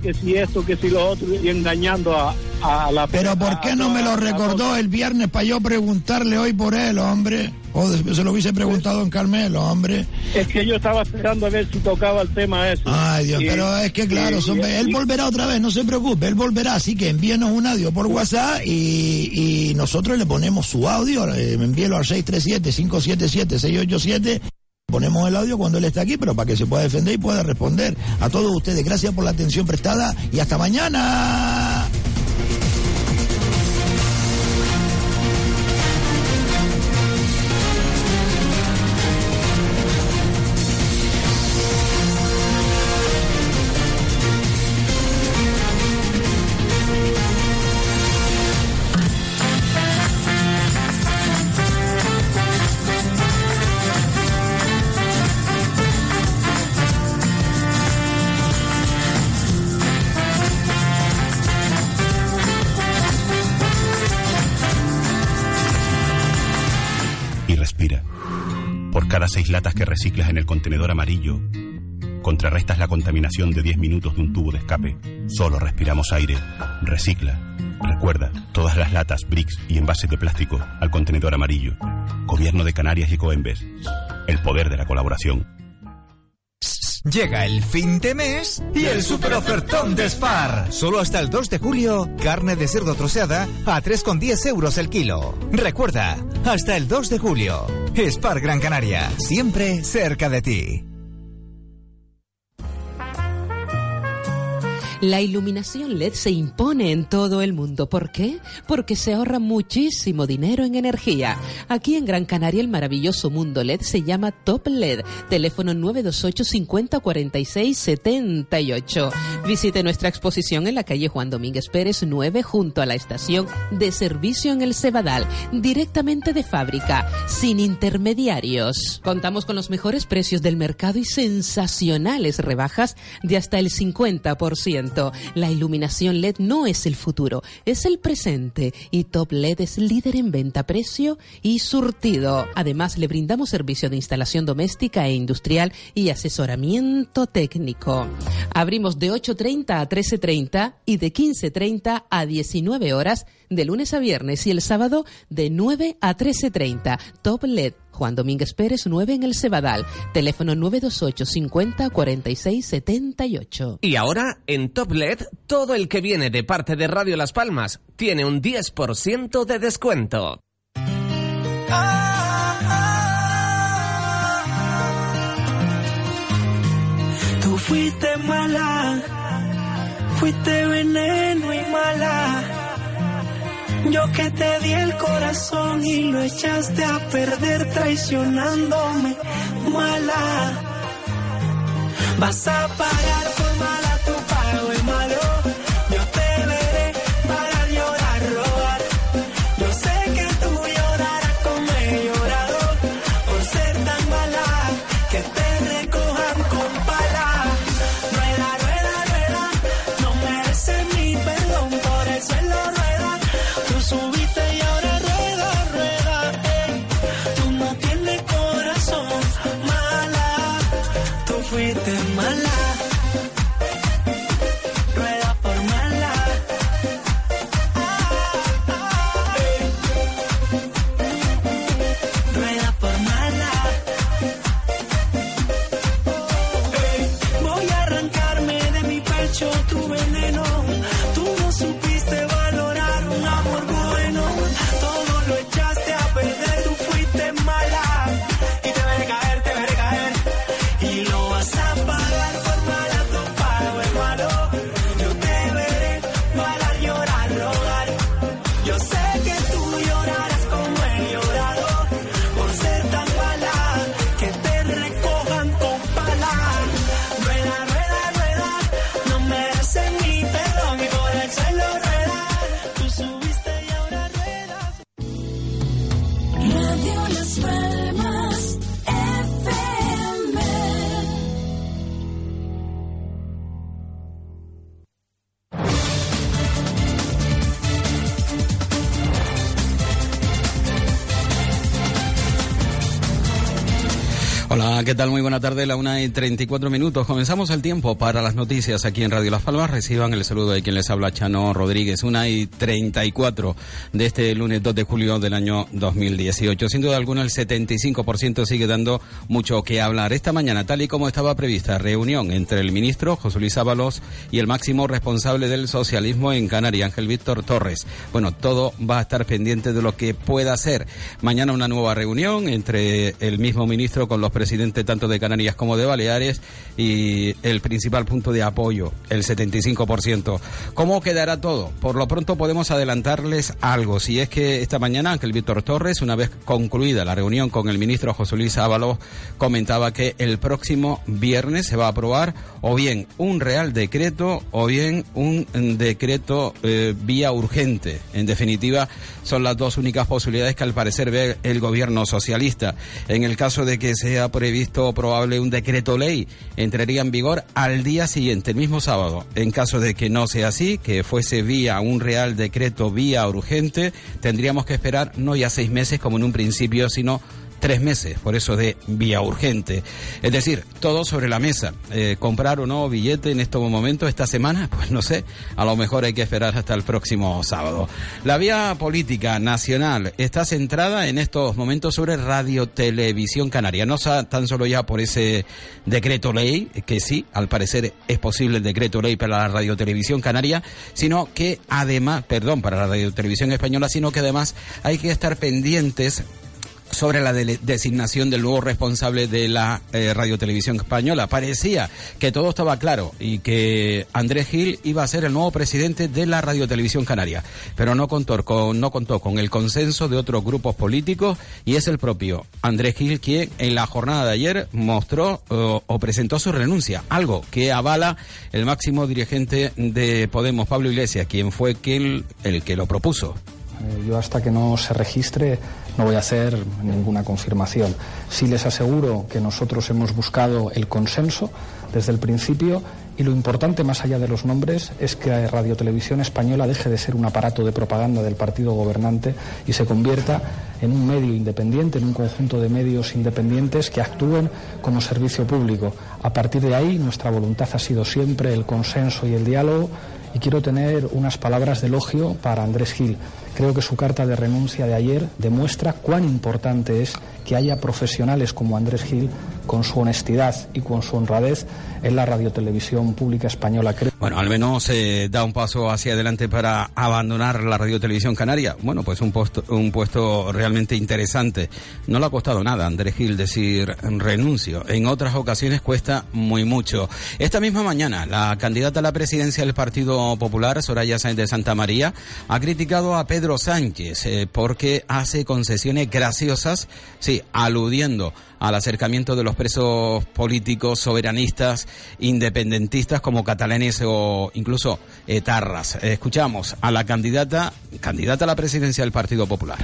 que si esto, que si lo otro, y engañando a, a la... Pero ¿por qué no me lo recordó el viernes para yo preguntarle hoy por él, hombre? O se lo hubiese preguntado en Carmelo, hombre. Es que yo estaba esperando a ver si tocaba el tema ese. Ay, Dios, pero es que claro, él volverá otra vez, no se preocupe, él volverá, así que envíenos un audio por WhatsApp y, y nosotros le ponemos su audio, eh, envíelo al 637-577-687 Ponemos el audio cuando él está aquí, pero para que se pueda defender y pueda responder. A todos ustedes, gracias por la atención prestada y hasta mañana. Reciclas en el contenedor amarillo, contrarrestas la contaminación de 10 minutos de un tubo de escape. Solo respiramos aire. Recicla. Recuerda, todas las latas, bricks y envases de plástico al contenedor amarillo. Gobierno de Canarias y Coembes. El poder de la colaboración. Llega el fin de mes y el super ofertón de Spar. Solo hasta el 2 de julio, carne de cerdo troceada a 3,10 euros el kilo. Recuerda, hasta el 2 de julio. Spar Gran Canaria, siempre cerca de ti. La iluminación LED se impone en todo el mundo. ¿Por qué? Porque se ahorra muchísimo dinero en energía. Aquí en Gran Canaria el maravilloso mundo LED se llama Top LED. Teléfono 928 50 46 78. Visite nuestra exposición en la calle Juan Domínguez Pérez 9 junto a la estación de servicio en el Cebadal. Directamente de fábrica, sin intermediarios. Contamos con los mejores precios del mercado y sensacionales rebajas de hasta el 50%. La iluminación LED no es el futuro, es el presente y Top LED es líder en venta, precio y surtido. Además, le brindamos servicio de instalación doméstica e industrial y asesoramiento técnico. Abrimos de 8.30 a 13.30 y de 15.30 a 19 horas de lunes a viernes y el sábado de 9 a 13.30. Top LED Juan Domínguez Pérez 9 en el Cebadal. Teléfono 928 50 46 78. Y ahora, en Top LED, todo el que viene de parte de Radio Las Palmas tiene un 10% de descuento. Tú fuiste mala, fuiste veneno y mala yo que te di el corazón y lo echaste a perder traicionándome, mala. Vas a pagar por mala tu ¿qué tal? Muy buena tarde, la una y 34 minutos. Comenzamos el tiempo para las noticias aquí en Radio Las Palmas. Reciban el saludo de quien les habla, Chano Rodríguez. Una y 34 de este lunes 2 de julio del año 2018. Sin duda alguna, el 75% sigue dando mucho que hablar. Esta mañana, tal y como estaba prevista, reunión entre el ministro José Luis Ábalos y el máximo responsable del socialismo en Canarias, Ángel Víctor Torres. Bueno, todo va a estar pendiente de lo que pueda ser. Mañana una nueva reunión entre el mismo ministro con los presidentes tanto de Canarias como de Baleares y el principal punto de apoyo, el 75%. ¿Cómo quedará todo? Por lo pronto podemos adelantarles algo. Si es que esta mañana Ángel Víctor Torres, una vez concluida la reunión con el ministro José Luis Ábalos, comentaba que el próximo viernes se va a aprobar o bien un real decreto o bien un decreto eh, vía urgente. En definitiva, son las dos únicas posibilidades que al parecer ve el gobierno socialista. En el caso de que sea previsto probable un decreto ley, entraría en vigor al día siguiente, el mismo sábado. En caso de que no sea así, que fuese vía un real decreto vía urgente, tendríamos que esperar no ya seis meses como en un principio, sino tres meses, por eso de vía urgente. Es decir, todo sobre la mesa. Eh, comprar o no billete en estos momentos, esta semana, pues no sé, a lo mejor hay que esperar hasta el próximo sábado. La vía política nacional está centrada en estos momentos sobre Radio Televisión Canaria, no tan solo ya por ese decreto ley, que sí, al parecer es posible el decreto ley para la Radio Televisión Canaria, sino que además, perdón, para la Radio Televisión Española, sino que además hay que estar pendientes sobre la designación del nuevo responsable de la eh, radiotelevisión española. Parecía que todo estaba claro y que Andrés Gil iba a ser el nuevo presidente de la radiotelevisión canaria, pero no contó con, no contó con el consenso de otros grupos políticos y es el propio Andrés Gil quien en la jornada de ayer mostró o presentó su renuncia, algo que avala el máximo dirigente de Podemos, Pablo Iglesias, quien fue quien, el que lo propuso. Eh, yo hasta que no se registre no voy a hacer ninguna confirmación. Sí les aseguro que nosotros hemos buscado el consenso desde el principio y lo importante, más allá de los nombres, es que Radio Televisión Española deje de ser un aparato de propaganda del partido gobernante y se convierta en un medio independiente, en un conjunto de medios independientes que actúen como servicio público. A partir de ahí, nuestra voluntad ha sido siempre el consenso y el diálogo y quiero tener unas palabras de elogio para Andrés Gil. Creo que su carta de renuncia de ayer demuestra cuán importante es que haya profesionales como Andrés Gil con su honestidad y con su honradez en la radiotelevisión pública española. Bueno, al menos se da un paso hacia adelante para abandonar la radiotelevisión canaria. Bueno, pues un puesto, un puesto realmente interesante. No le ha costado nada a Andrés Gil decir renuncio. En otras ocasiones cuesta muy mucho. Esta misma mañana, la candidata a la presidencia del Partido Popular, Soraya Sáenz de Santa María, ha criticado a Pedro Sánchez eh, porque hace concesiones graciosas, sí, aludiendo al acercamiento de los presos políticos soberanistas, independentistas como catalanes o incluso etarras. Escuchamos a la candidata, candidata a la presidencia del Partido Popular.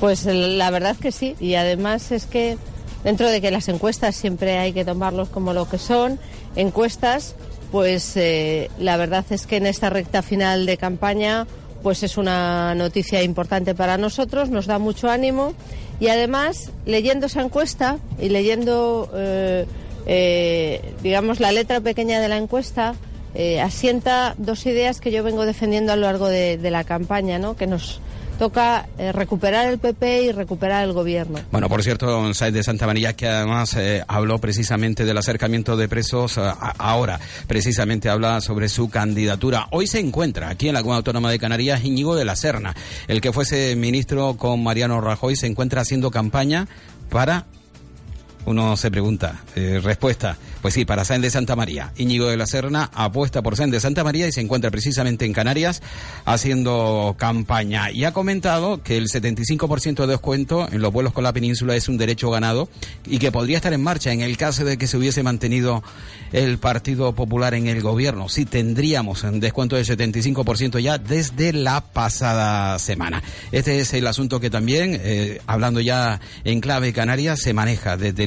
Pues la verdad que sí, y además es que dentro de que las encuestas siempre hay que tomarlos como lo que son, encuestas, pues eh, la verdad es que en esta recta final de campaña pues es una noticia importante para nosotros, nos da mucho ánimo y además leyendo esa encuesta y leyendo, eh, eh, digamos, la letra pequeña de la encuesta, eh, asienta dos ideas que yo vengo defendiendo a lo largo de, de la campaña, ¿no? que nos toca eh, recuperar el PP y recuperar el gobierno. Bueno, por cierto, Said de Santa María, que además eh, habló precisamente del acercamiento de presos, eh, ahora precisamente habla sobre su candidatura. Hoy se encuentra aquí en la Comunidad Autónoma de Canarias Íñigo de la Serna, el que fuese ministro con Mariano Rajoy, se encuentra haciendo campaña para uno se pregunta, eh, respuesta, pues sí, para Sáenz de Santa María. Íñigo de la Serna apuesta por Sáenz de Santa María y se encuentra precisamente en Canarias haciendo campaña. Y ha comentado que el 75% de descuento en los vuelos con la península es un derecho ganado y que podría estar en marcha en el caso de que se hubiese mantenido el Partido Popular en el gobierno. Sí, tendríamos un descuento del 75% ya desde la pasada semana. Este es el asunto que también, eh, hablando ya en clave canaria, se maneja desde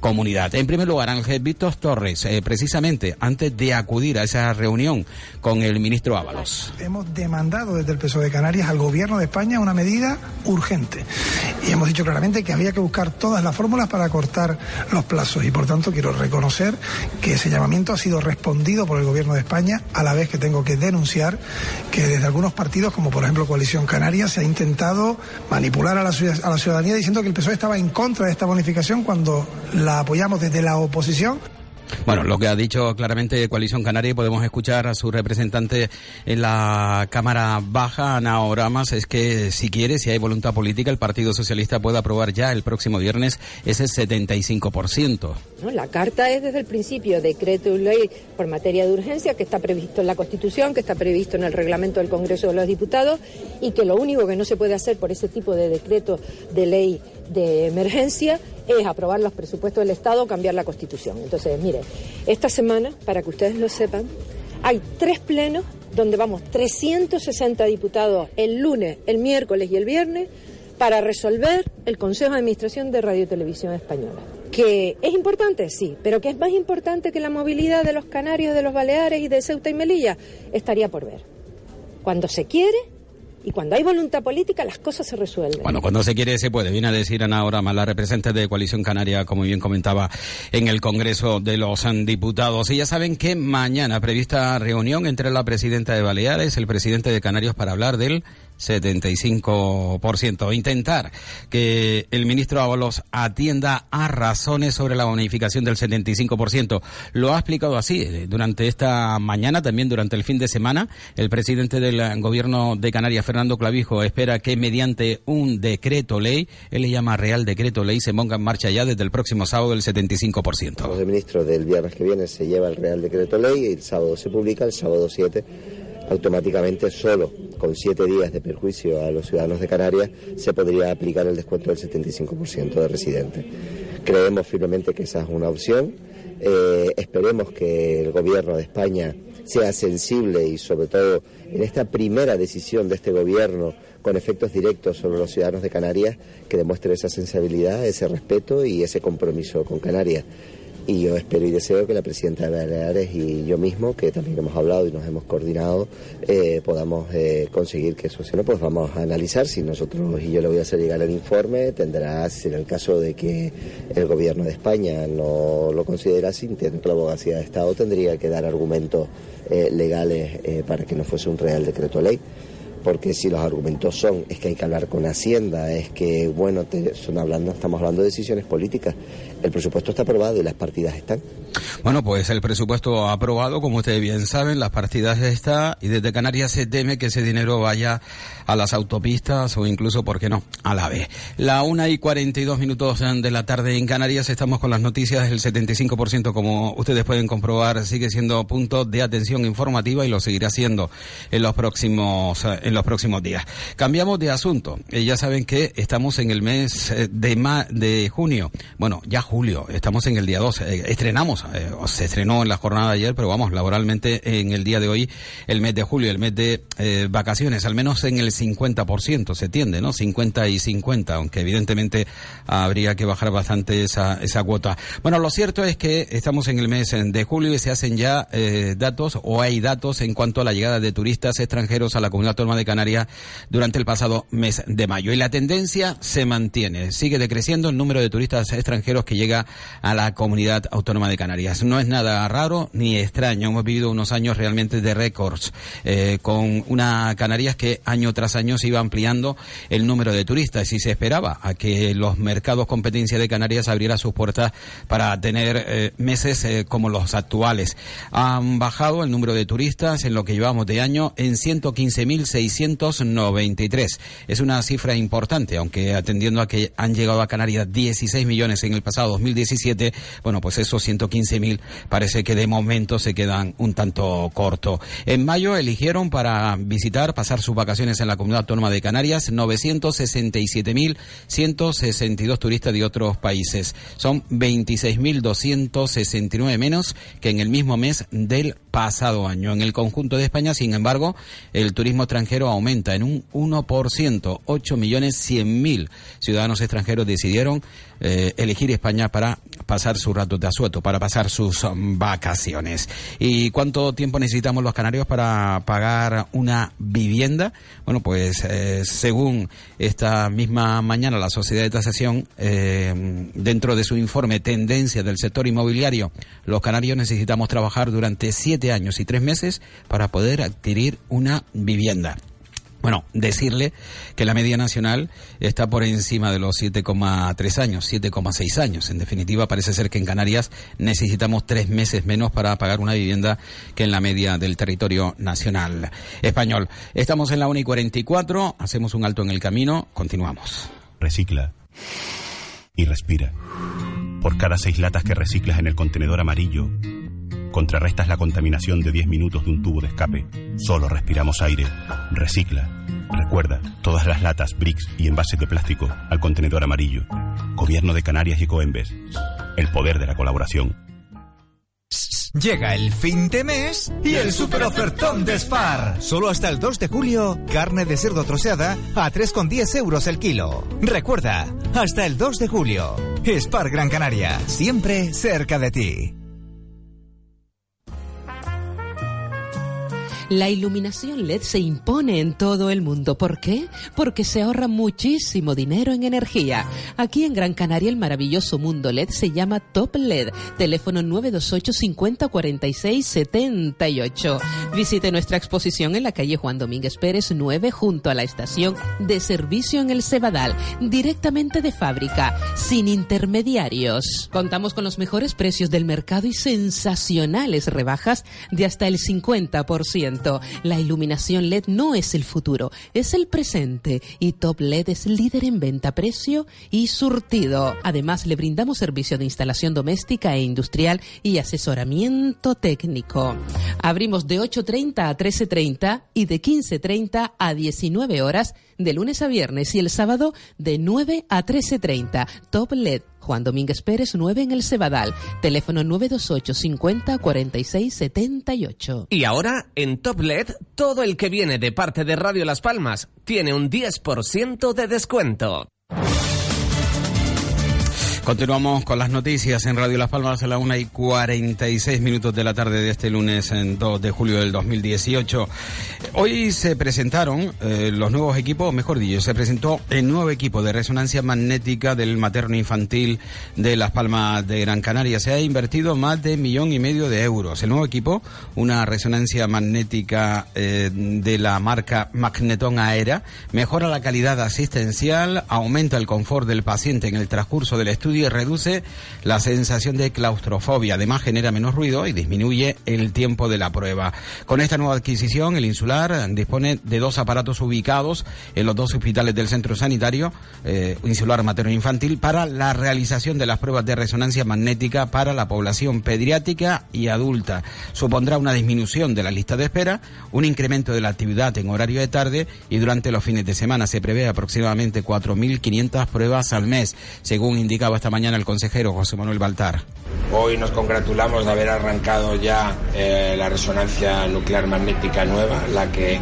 comunidad. En primer lugar, Ángel Víctor Torres, eh, precisamente antes de acudir a esa reunión con el ministro Ábalos. Hemos demandado desde el PSOE de Canarias al gobierno de España una medida urgente y hemos dicho claramente que había que buscar todas las fórmulas para cortar los plazos y por tanto quiero reconocer que ese llamamiento ha sido respondido por el gobierno de España a la vez que tengo que denunciar que desde algunos partidos como por ejemplo Coalición Canaria se ha intentado manipular a la, a la ciudadanía diciendo que el PSOE estaba en contra de esta bonificación cuando la apoyamos desde la oposición. Bueno, lo que ha dicho claramente Coalición Canaria, y podemos escuchar a su representante en la Cámara Baja, Ana Oramas, es que si quiere, si hay voluntad política, el Partido Socialista puede aprobar ya el próximo viernes ese 75%. La carta es desde el principio decreto y ley por materia de urgencia que está previsto en la Constitución, que está previsto en el reglamento del Congreso de los Diputados y que lo único que no se puede hacer por ese tipo de decreto de ley de emergencia es aprobar los presupuestos del Estado o cambiar la Constitución. Entonces, mire, esta semana, para que ustedes lo sepan, hay tres plenos donde vamos 360 diputados el lunes, el miércoles y el viernes para resolver el Consejo de Administración de Radio y Televisión Española. Que es importante, sí, pero que es más importante que la movilidad de los canarios, de los Baleares y de Ceuta y Melilla, estaría por ver. Cuando se quiere, y cuando hay voluntad política, las cosas se resuelven. Bueno, cuando se quiere, se puede. Viene a decir Ana Orama, la representante de Coalición Canaria, como bien comentaba, en el Congreso de los Diputados. Y ya saben que mañana prevista reunión entre la presidenta de Baleares, el presidente de Canarios, para hablar del 75%. Intentar que el ministro Ábalos atienda a razones sobre la bonificación del 75%. Lo ha explicado así eh, durante esta mañana, también durante el fin de semana. El presidente del gobierno de Canarias, Fernando Clavijo, espera que mediante un decreto ley, él le llama Real Decreto Ley, se ponga en marcha ya desde el próximo sábado el 75%. El ministro del viernes que viene se lleva el Real Decreto Ley y el sábado se publica, el sábado 7 automáticamente solo con siete días de perjuicio a los ciudadanos de Canarias se podría aplicar el descuento del 75% de residentes. Creemos firmemente que esa es una opción. Eh, esperemos que el gobierno de España sea sensible y sobre todo en esta primera decisión de este gobierno con efectos directos sobre los ciudadanos de Canarias, que demuestre esa sensibilidad, ese respeto y ese compromiso con Canarias y yo espero y deseo que la presidenta de Baleares y yo mismo, que también hemos hablado y nos hemos coordinado, eh, podamos eh, conseguir que eso sea. Pues vamos a analizar si nosotros, y yo le voy a hacer llegar el informe, tendrá, si en el caso de que el gobierno de España no lo considera así, de la abogacía de Estado tendría que dar argumentos eh, legales para que no fuese un real decreto ley porque si los argumentos son es que hay que hablar con Hacienda, es que, bueno, son hablando, estamos hablando de decisiones políticas, el presupuesto está aprobado y las partidas están. Bueno, pues el presupuesto aprobado, como ustedes bien saben, las partidas están y desde Canarias se teme que ese dinero vaya a las autopistas o incluso, ¿por qué no?, a la vez. La una y 42 minutos de la tarde en Canarias estamos con las noticias. El 75%, como ustedes pueden comprobar, sigue siendo punto de atención informativa y lo seguirá siendo en los próximos, en los próximos días. Cambiamos de asunto. Eh, ya saben que estamos en el mes eh, de, ma de junio. Bueno, ya julio. Estamos en el día 12. Eh, estrenamos, se estrenó en la jornada de ayer, pero vamos, laboralmente en el día de hoy, el mes de julio, el mes de vacaciones, al menos en el 50% se tiende, ¿no? 50 y 50, aunque evidentemente habría que bajar bastante esa, esa cuota. Bueno, lo cierto es que estamos en el mes de julio y se hacen ya eh, datos o hay datos en cuanto a la llegada de turistas extranjeros a la comunidad autónoma de Canarias durante el pasado mes de mayo. Y la tendencia se mantiene, sigue decreciendo el número de turistas extranjeros que llega a la comunidad autónoma de Canarias. No es nada raro ni extraño, hemos vivido unos años realmente de récords, eh, con una Canarias que año tras tras años iba ampliando el número de turistas y se esperaba a que los mercados competencia de Canarias abriera sus puertas para tener eh, meses eh, como los actuales. Han bajado el número de turistas en lo que llevamos de año en 115.693. Es una cifra importante, aunque atendiendo a que han llegado a Canarias 16 millones en el pasado 2017, bueno, pues esos 115.000 parece que de momento se quedan un tanto corto. En mayo eligieron para visitar, pasar sus vacaciones en la Comunidad Autónoma de Canarias, 967.162 turistas de otros países. Son 26.269 menos que en el mismo mes del pasado año. En el conjunto de España, sin embargo, el turismo extranjero aumenta en un 1%. 8 millones 100 mil ciudadanos extranjeros decidieron eh, elegir España para pasar su rato de asueto, para pasar sus um, vacaciones. ¿Y cuánto tiempo necesitamos los canarios para pagar una vivienda? Bueno, pues eh, según esta misma mañana la Sociedad de Tasación, eh, dentro de su informe Tendencia del sector inmobiliario, los canarios necesitamos trabajar durante siete años y tres meses para poder adquirir una vivienda. Bueno, decirle que la media nacional está por encima de los 7,3 años, 7,6 años. En definitiva, parece ser que en Canarias necesitamos tres meses menos para pagar una vivienda que en la media del territorio nacional español. Estamos en la 1 y 44, hacemos un alto en el camino, continuamos. Recicla y respira. Por cada seis latas que reciclas en el contenedor amarillo, contrarrestas la contaminación de 10 minutos de un tubo de escape. Solo respiramos aire. Recicla. Recuerda, todas las latas, bricks y envases de plástico al contenedor amarillo. Gobierno de Canarias y Coembes. El poder de la colaboración. Llega el fin de mes y el super ofertón de Spar. Solo hasta el 2 de julio, carne de cerdo troceada a 3,10 euros el kilo. Recuerda, hasta el 2 de julio. Spar Gran Canaria, siempre cerca de ti. La iluminación LED se impone en todo el mundo. ¿Por qué? Porque se ahorra muchísimo dinero en energía. Aquí en Gran Canaria el maravilloso mundo LED se llama Top LED. Teléfono 928 50 46 78. Visite nuestra exposición en la calle Juan Domínguez Pérez 9 junto a la estación de servicio en el Cebadal. Directamente de fábrica, sin intermediarios. Contamos con los mejores precios del mercado y sensacionales rebajas de hasta el 50%. La iluminación LED no es el futuro, es el presente y Top LED es líder en venta, precio y surtido. Además, le brindamos servicio de instalación doméstica e industrial y asesoramiento técnico. Abrimos de 8.30 a 13.30 y de 15.30 a 19 horas de lunes a viernes y el sábado de 9 a 13.30. Top LED Juan Domínguez Pérez 9 en el Cebadal. Teléfono 928 50 46 78. Y ahora, en Top LED, todo el que viene de parte de Radio Las Palmas tiene un 10% de descuento. Continuamos con las noticias en Radio Las Palmas a la 1 y 46 minutos de la tarde de este lunes en 2 de julio del 2018. Hoy se presentaron eh, los nuevos equipos, mejor dicho, se presentó el nuevo equipo de resonancia magnética del materno infantil de Las Palmas de Gran Canaria. Se ha invertido más de millón y medio de euros. El nuevo equipo, una resonancia magnética eh, de la marca Magneton Aera, mejora la calidad asistencial, aumenta el confort del paciente en el transcurso del estudio y reduce la sensación de claustrofobia. Además, genera menos ruido y disminuye el tiempo de la prueba. Con esta nueva adquisición, el Insular dispone de dos aparatos ubicados en los dos hospitales del centro sanitario, eh, Insular Materno Infantil, para la realización de las pruebas de resonancia magnética para la población pediátrica y adulta. Supondrá una disminución de la lista de espera, un incremento de la actividad en horario de tarde y durante los fines de semana se prevé aproximadamente 4.500 pruebas al mes, según indicaba esta mañana el consejero José Manuel Baltar. Hoy nos congratulamos de haber arrancado ya eh, la resonancia nuclear magnética nueva, la que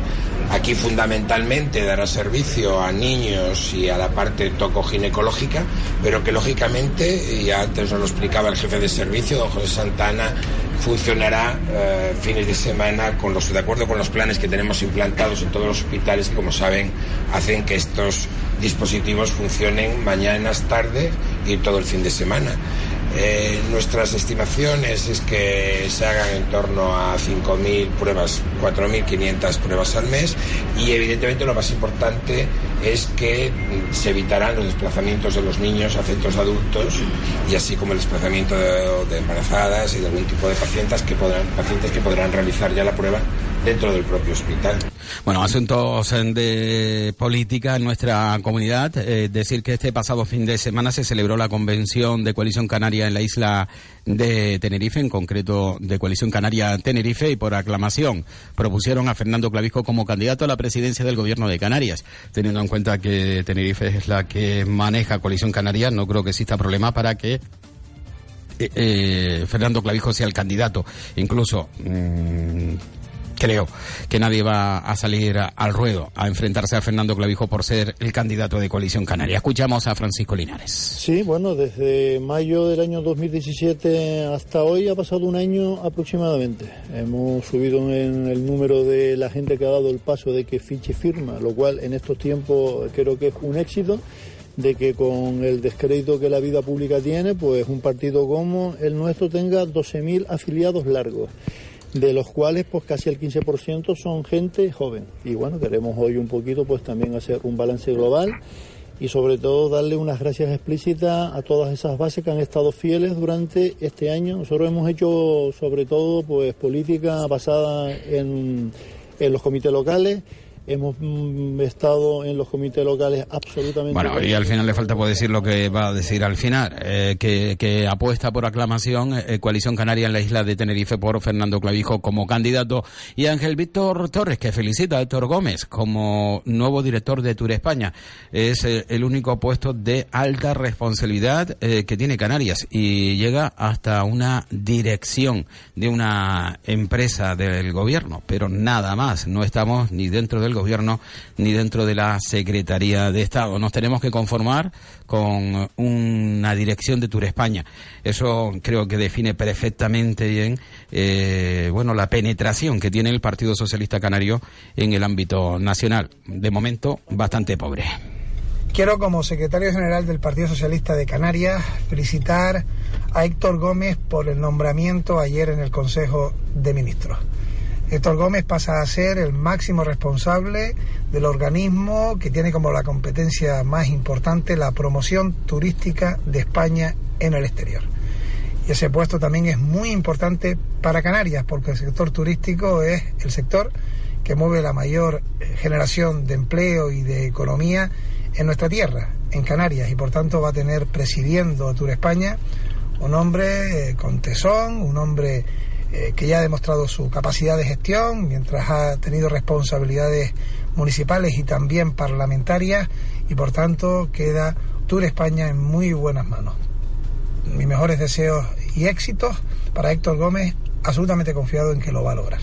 aquí fundamentalmente dará servicio a niños y a la parte tocoginecológica, pero que lógicamente, y antes nos lo explicaba el jefe de servicio, don José Santana, funcionará eh, fines de semana con los, de acuerdo con los planes que tenemos implantados en todos los hospitales que, como saben, hacen que estos dispositivos funcionen mañanas, tardes y todo el fin de semana. Eh, nuestras estimaciones es que se hagan en torno a 5.000 pruebas, 4.500 pruebas al mes y evidentemente lo más importante es que se evitarán los desplazamientos de los niños a centros adultos y así como el desplazamiento de, embarazadas y de algún tipo de pacientes que podrán, pacientes que podrán realizar ya la prueba dentro del propio hospital. Bueno, asuntos eh, de política en nuestra comunidad. Eh, decir que este pasado fin de semana se celebró la convención de Coalición Canaria en la isla de Tenerife, en concreto de Coalición Canaria Tenerife, y por aclamación propusieron a Fernando Clavijo como candidato a la presidencia del gobierno de Canarias. Teniendo en cuenta que Tenerife es la que maneja Coalición Canaria, no creo que exista problema para que eh, eh, Fernando Clavijo sea el candidato. Incluso mm, creo que nadie va a salir al ruedo a enfrentarse a Fernando Clavijo por ser el candidato de Coalición Canaria. Escuchamos a Francisco Linares. Sí, bueno, desde mayo del año 2017 hasta hoy ha pasado un año aproximadamente. Hemos subido en el número de la gente que ha dado el paso de que fiche firma, lo cual en estos tiempos creo que es un éxito de que con el descrédito que la vida pública tiene, pues un partido como el nuestro tenga 12.000 afiliados largos de los cuales pues casi el 15% son gente joven. Y bueno, queremos hoy un poquito pues también hacer un balance global y sobre todo darle unas gracias explícitas a todas esas bases que han estado fieles durante este año. Nosotros hemos hecho sobre todo pues política basada en, en los comités locales hemos mm, estado en los comités locales absolutamente. Bueno, y al final le falta por decir lo que va a decir al final, eh, que, apuesta por aclamación eh, Coalición Canaria en la isla de Tenerife por Fernando Clavijo como candidato y Ángel Víctor Torres, que felicita a Héctor Gómez como nuevo director de Tour España. Es eh, el único puesto de alta responsabilidad que tiene Canarias y llega hasta una dirección de una empresa del gobierno, pero nada más, no estamos ni dentro del gobierno ni dentro de la Secretaría de Estado. Nos tenemos que conformar con una dirección de Tour España. Eso creo que define perfectamente bien eh, bueno, la penetración que tiene el Partido Socialista Canario en el ámbito nacional. De momento, bastante pobre. Quiero, como secretario general del Partido Socialista de Canarias, felicitar a Héctor Gómez por el nombramiento ayer en el Consejo de Ministros. Héctor Gómez pasa a ser el máximo responsable del organismo que tiene como la competencia más importante la promoción turística de España en el exterior. Y ese puesto también es muy importante para Canarias, porque el sector turístico es el sector que mueve la mayor eh, generación de empleo y de economía en nuestra tierra, en Canarias, y por tanto va a tener presidiendo Tour España un hombre eh, con tesón, un hombre eh, que ya ha demostrado su capacidad de gestión mientras ha tenido responsabilidades municipales y también parlamentarias y por tanto queda Tour España en muy buenas manos. Mis mejores deseos y éxitos para Héctor Gómez absolutamente confiado en que lo va a lograr.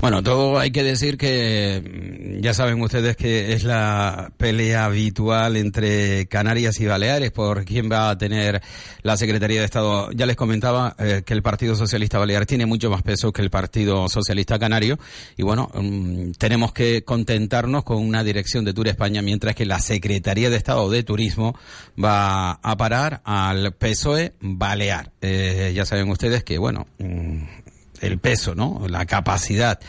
Bueno, todo hay que decir que mm, ya saben ustedes que es la pelea habitual entre Canarias y Baleares por quién va a tener la Secretaría de Estado. Ya les comentaba eh, que el Partido Socialista Balear tiene mucho más peso que el Partido Socialista Canario y bueno, mm, tenemos que contentarnos con una dirección de Tour España mientras que la Secretaría de Estado de Turismo va a parar al PSOE Balear. Eh, ya saben ustedes que bueno, mm, el peso, ¿no? La capacidad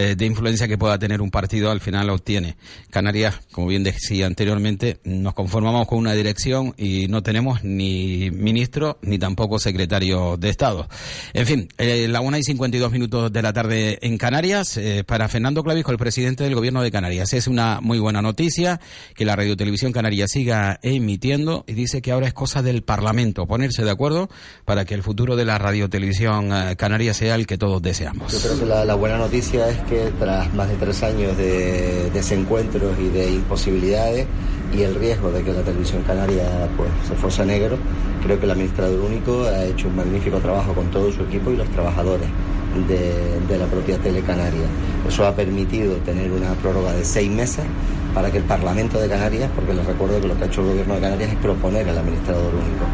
eh, de influencia que pueda tener un partido al final obtiene. Canarias, como bien decía anteriormente, nos conformamos con una dirección y no tenemos ni ministro ni tampoco secretario de Estado. En fin, eh, la una y 52 minutos de la tarde en Canarias, eh, para Fernando Clavijo, el presidente del gobierno de Canarias. Es una muy buena noticia que la Radio Televisión Canaria siga emitiendo y dice que ahora es cosa del Parlamento ponerse de acuerdo para que el futuro de la Radio Televisión Canaria sea el que todos deseamos. Yo creo que la, la buena noticia es que tras más de tres años de desencuentros y de imposibilidades y el riesgo de que la televisión canaria pues, se fuese negro, creo que el administrador único ha hecho un magnífico trabajo con todo su equipo y los trabajadores de, la propia Tele Canaria. Eso ha permitido tener una prórroga de seis meses para que el Parlamento de Canarias, porque les recuerdo que lo que ha hecho el Gobierno de Canarias es proponer al administrador único,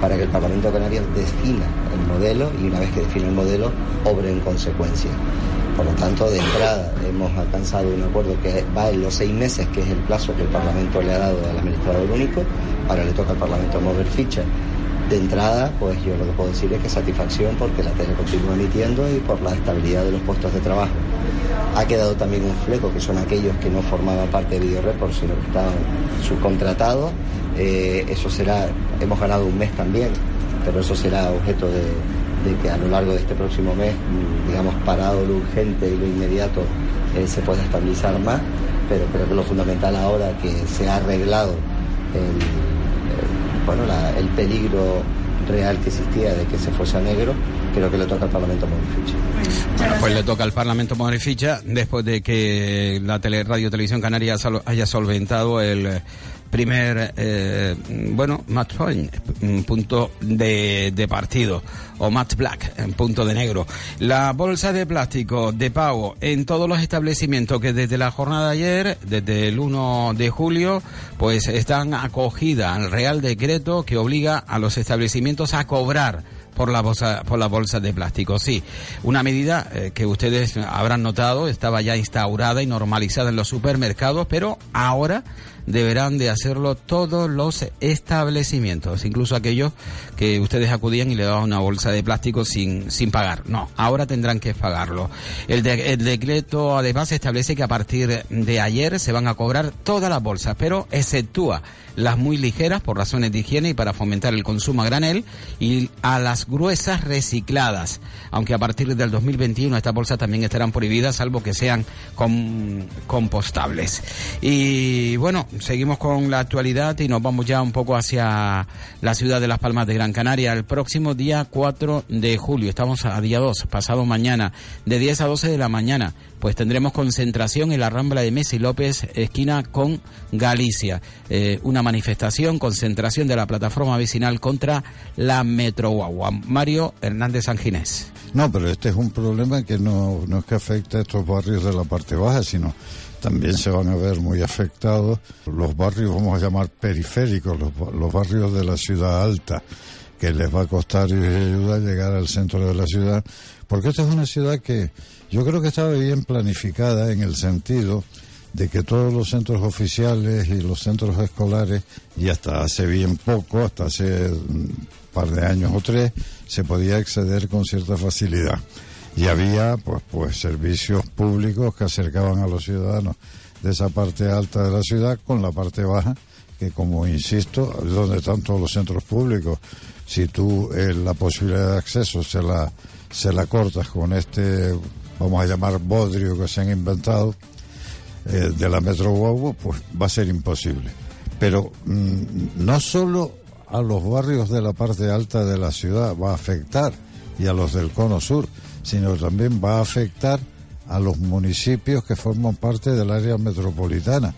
para que el Parlamento de Canarias defina el modelo y una vez que define el modelo, obre en consecuencia. Por lo tanto, de entrada hemos alcanzado un acuerdo que va en los seis meses, que es el plazo que el Parlamento le ha dado al administrador único. Ahora le toca al Parlamento mover ficha. De entrada, pues yo lo que puedo decir es que satisfacción porque la tele continúa emitiendo y por la estabilidad de los puestos de trabajo. Ha quedado también un fleco, que son aquellos que no formaban parte de Video Report, sino que estaban subcontratados. Eh, eso será, hemos ganado un mes también, pero eso será objeto de, que a lo largo de este próximo mes, mm, digamos, parado lo urgente y lo inmediato, eh, se pueda estabilizar más, pero creo que lo fundamental ahora que se ha arreglado el, bueno, el peligro real que existía de que se fuese a negro, creo que le toca al Parlamento Modificha. Bueno, pues le toca al Parlamento Modificha después de que la tele, Radio Televisión Canaria haya solventado el primer, eh, bueno, match point, mm, punto de, de partido, o match black, en punto de negro. La bolsa de plástico de pago en todos los establecimientos que desde la jornada de ayer, desde el 1 de julio, pues están acogidas al Real Decreto que obliga a los establecimientos a cobrar por la bolsa por la bolsa de plástico. Sí, una medida eh, que ustedes habrán notado estaba ya instaurada y normalizada en los supermercados, pero ahora deberán de hacerlo todos los establecimientos, incluso aquellos que ustedes acudían y le daban una bolsa de plástico sin, sin pagar. No, ahora tendrán que pagarlo. El, el decreto además establece que a partir de ayer se van a cobrar todas las bolsas, pero exceptúa las muy ligeras por razones de higiene y para fomentar el consumo a granel y a las gruesas recicladas, aunque a partir del 2021 estas bolsas también estarán prohibidas salvo que sean compostables. Y bueno, seguimos con la actualidad y nos vamos ya un poco hacia la ciudad de Las Palmas de Gran Canaria. El próximo día 4 de julio, estamos a día 2, pasado mañana, de 10 a 12 de la mañana, pues tendremos concentración en la Rambla de Messi López, esquina con Galicia. Eh, una manifestación, concentración de la plataforma vecinal contra la Metro Guagua. Mario Hernández Sanginés. No, pero este es un problema que no, no es que afecte a estos barrios de la parte baja, sino también se van a ver muy afectados los barrios, vamos a llamar periféricos, los, barrios de la ciudad alta, que les va a costar y ayuda a llegar al centro de la ciudad, porque esta es una ciudad que yo creo que estaba bien planificada en el sentido de que todos los centros oficiales y los centros escolares, y hasta hace bien poco, hasta hace un par de años o tres, se podía acceder con cierta facilidad. Y había pues, pues servicios públicos que acercaban a los ciudadanos de esa parte alta de la ciudad con la parte baja, que como insisto, donde están todos los centros públicos. Si tú eh, la posibilidad de acceso se la, se la cortas con este vamos a llamar bodrio que se han inventado eh, de la Metro Guagua, pues va a ser imposible. Pero mm, no solo a los barrios de la parte alta de la ciudad va a afectar y a los del cono sur, sino también va a afectar a los municipios que forman parte del área metropolitana,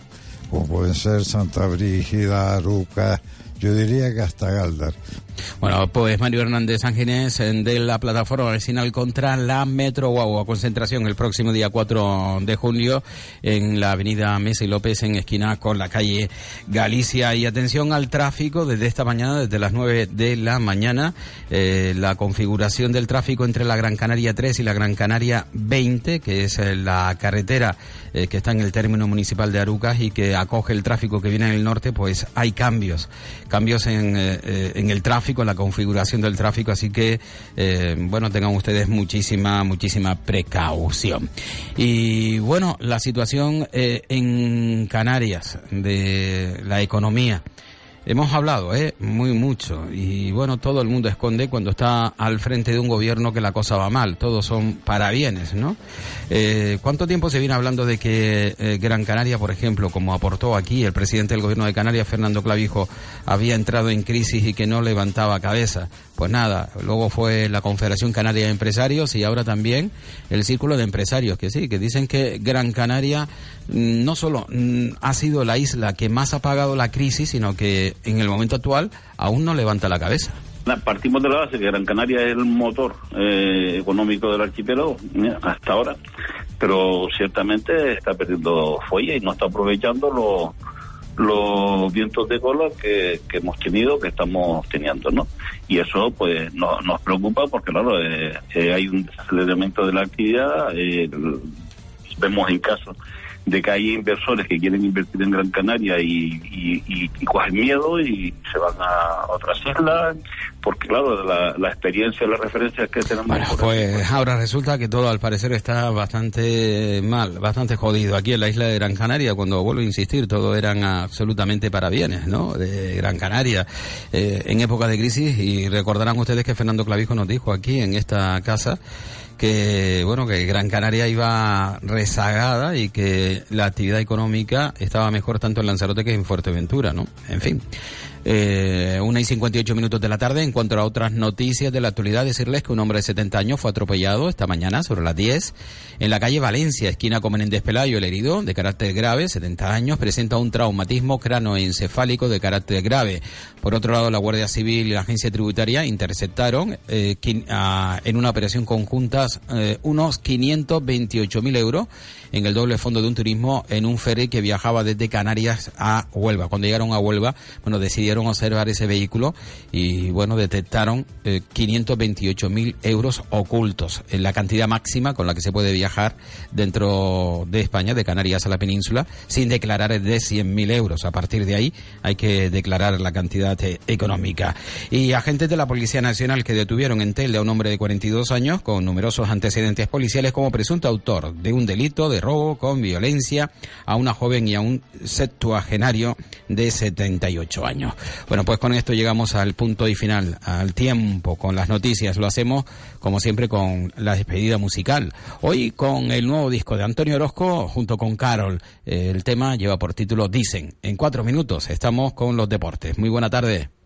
como pueden ser Santa Brígida, Aruca, yo diría que hasta Galdar. Bueno, pues Mario Hernández Ángeles de la plataforma vecinal contra la Metro Guagua. Concentración el próximo día 4 de junio en la avenida Mesa y López en esquina con la calle Galicia. Y atención al tráfico desde esta mañana, desde las 9 de la mañana. Eh, la configuración del tráfico entre la Gran Canaria 3 y la Gran Canaria 20, que es eh, la carretera eh, que está en el término municipal de Arucas y que acoge el tráfico que viene del norte, pues hay cambios. Cambios en, en el tráfico en la configuración del tráfico, así que, eh, bueno, tengan ustedes muchísima, muchísima precaución. Y bueno, la situación eh, en Canarias de la economía. Hemos hablado, ¿eh? Muy mucho. Y bueno, todo el mundo esconde cuando está al frente de un gobierno que la cosa va mal. Todos son parabienes, ¿no? Eh, ¿Cuánto tiempo se viene hablando de que eh, Gran Canaria, por ejemplo, como aportó aquí el presidente del gobierno de Canarias, Fernando Clavijo, había entrado en crisis y que no levantaba cabeza? Pues nada, luego fue la Confederación Canaria de Empresarios y ahora también el Círculo de Empresarios, que sí, que dicen que Gran Canaria mm, no solo mm, ha sido la isla que más ha pagado la crisis, sino que en el momento actual aún no levanta la cabeza. Partimos de la base que Gran Canaria es el motor eh, económico del archipiélago eh, hasta ahora, pero ciertamente está perdiendo fuelle y no está aprovechando los vientos de cola que, hemos tenido, que estamos teniendo, ¿no? Y eso, pues, no, nos preocupa porque, claro, eh, hay un desaceleramiento de la actividad, vemos en caso de que hay inversores que quieren invertir en Gran Canaria y, y, cogen miedo y se van a otras islas, porque claro, la, la experiencia, las referencias que tenemos... Bueno, pues ahora resulta que todo al parecer está bastante mal, bastante jodido. Aquí en la isla de Gran Canaria, cuando vuelvo a insistir, todo eran absolutamente para bienes, ¿no? De Gran Canaria, eh, en época de crisis, y recordarán ustedes que Fernando Clavijo nos dijo aquí en esta casa, que bueno que Gran Canaria iba rezagada y que la actividad económica estaba mejor tanto en Lanzarote que en Fuerteventura, ¿no? En fin. Eh, una y 58 minutos de la tarde. En cuanto a otras noticias de la actualidad, decirles que un hombre de 70 años fue atropellado esta mañana sobre las 10 en la calle Valencia, esquina con Menéndez Pelayo. El herido, de carácter grave, 70 años, presenta un traumatismo cranoencefálico de carácter grave. Por otro lado, la Guardia Civil y la Agencia Tributaria interceptaron eh, en una operación conjunta eh, unos 528.000 euros en el doble fondo de un turismo en un ferry que viajaba desde Canarias a Huelva. Cuando llegaron a Huelva, bueno, decidieron observar ese vehículo y, bueno, detectaron eh, 528 mil euros ocultos, en la cantidad máxima con la que se puede viajar dentro de España, de Canarias a la península, sin declarar de 100 mil euros. A partir de ahí hay que declarar la cantidad eh, económica. Y agentes de la Policía Nacional que detuvieron en Telde a un hombre de 42 años con numerosos antecedentes policiales como presunto autor de un delito de robo con violencia a una joven y a un septuagenario de 78 años. Bueno, pues con esto llegamos al punto y final, al tiempo, con las noticias. Lo hacemos, como siempre, con la despedida musical. Hoy con el nuevo disco de Antonio Orozco junto con Carol. El tema lleva por título Dicen. En cuatro minutos estamos con los deportes. Muy buena tarde.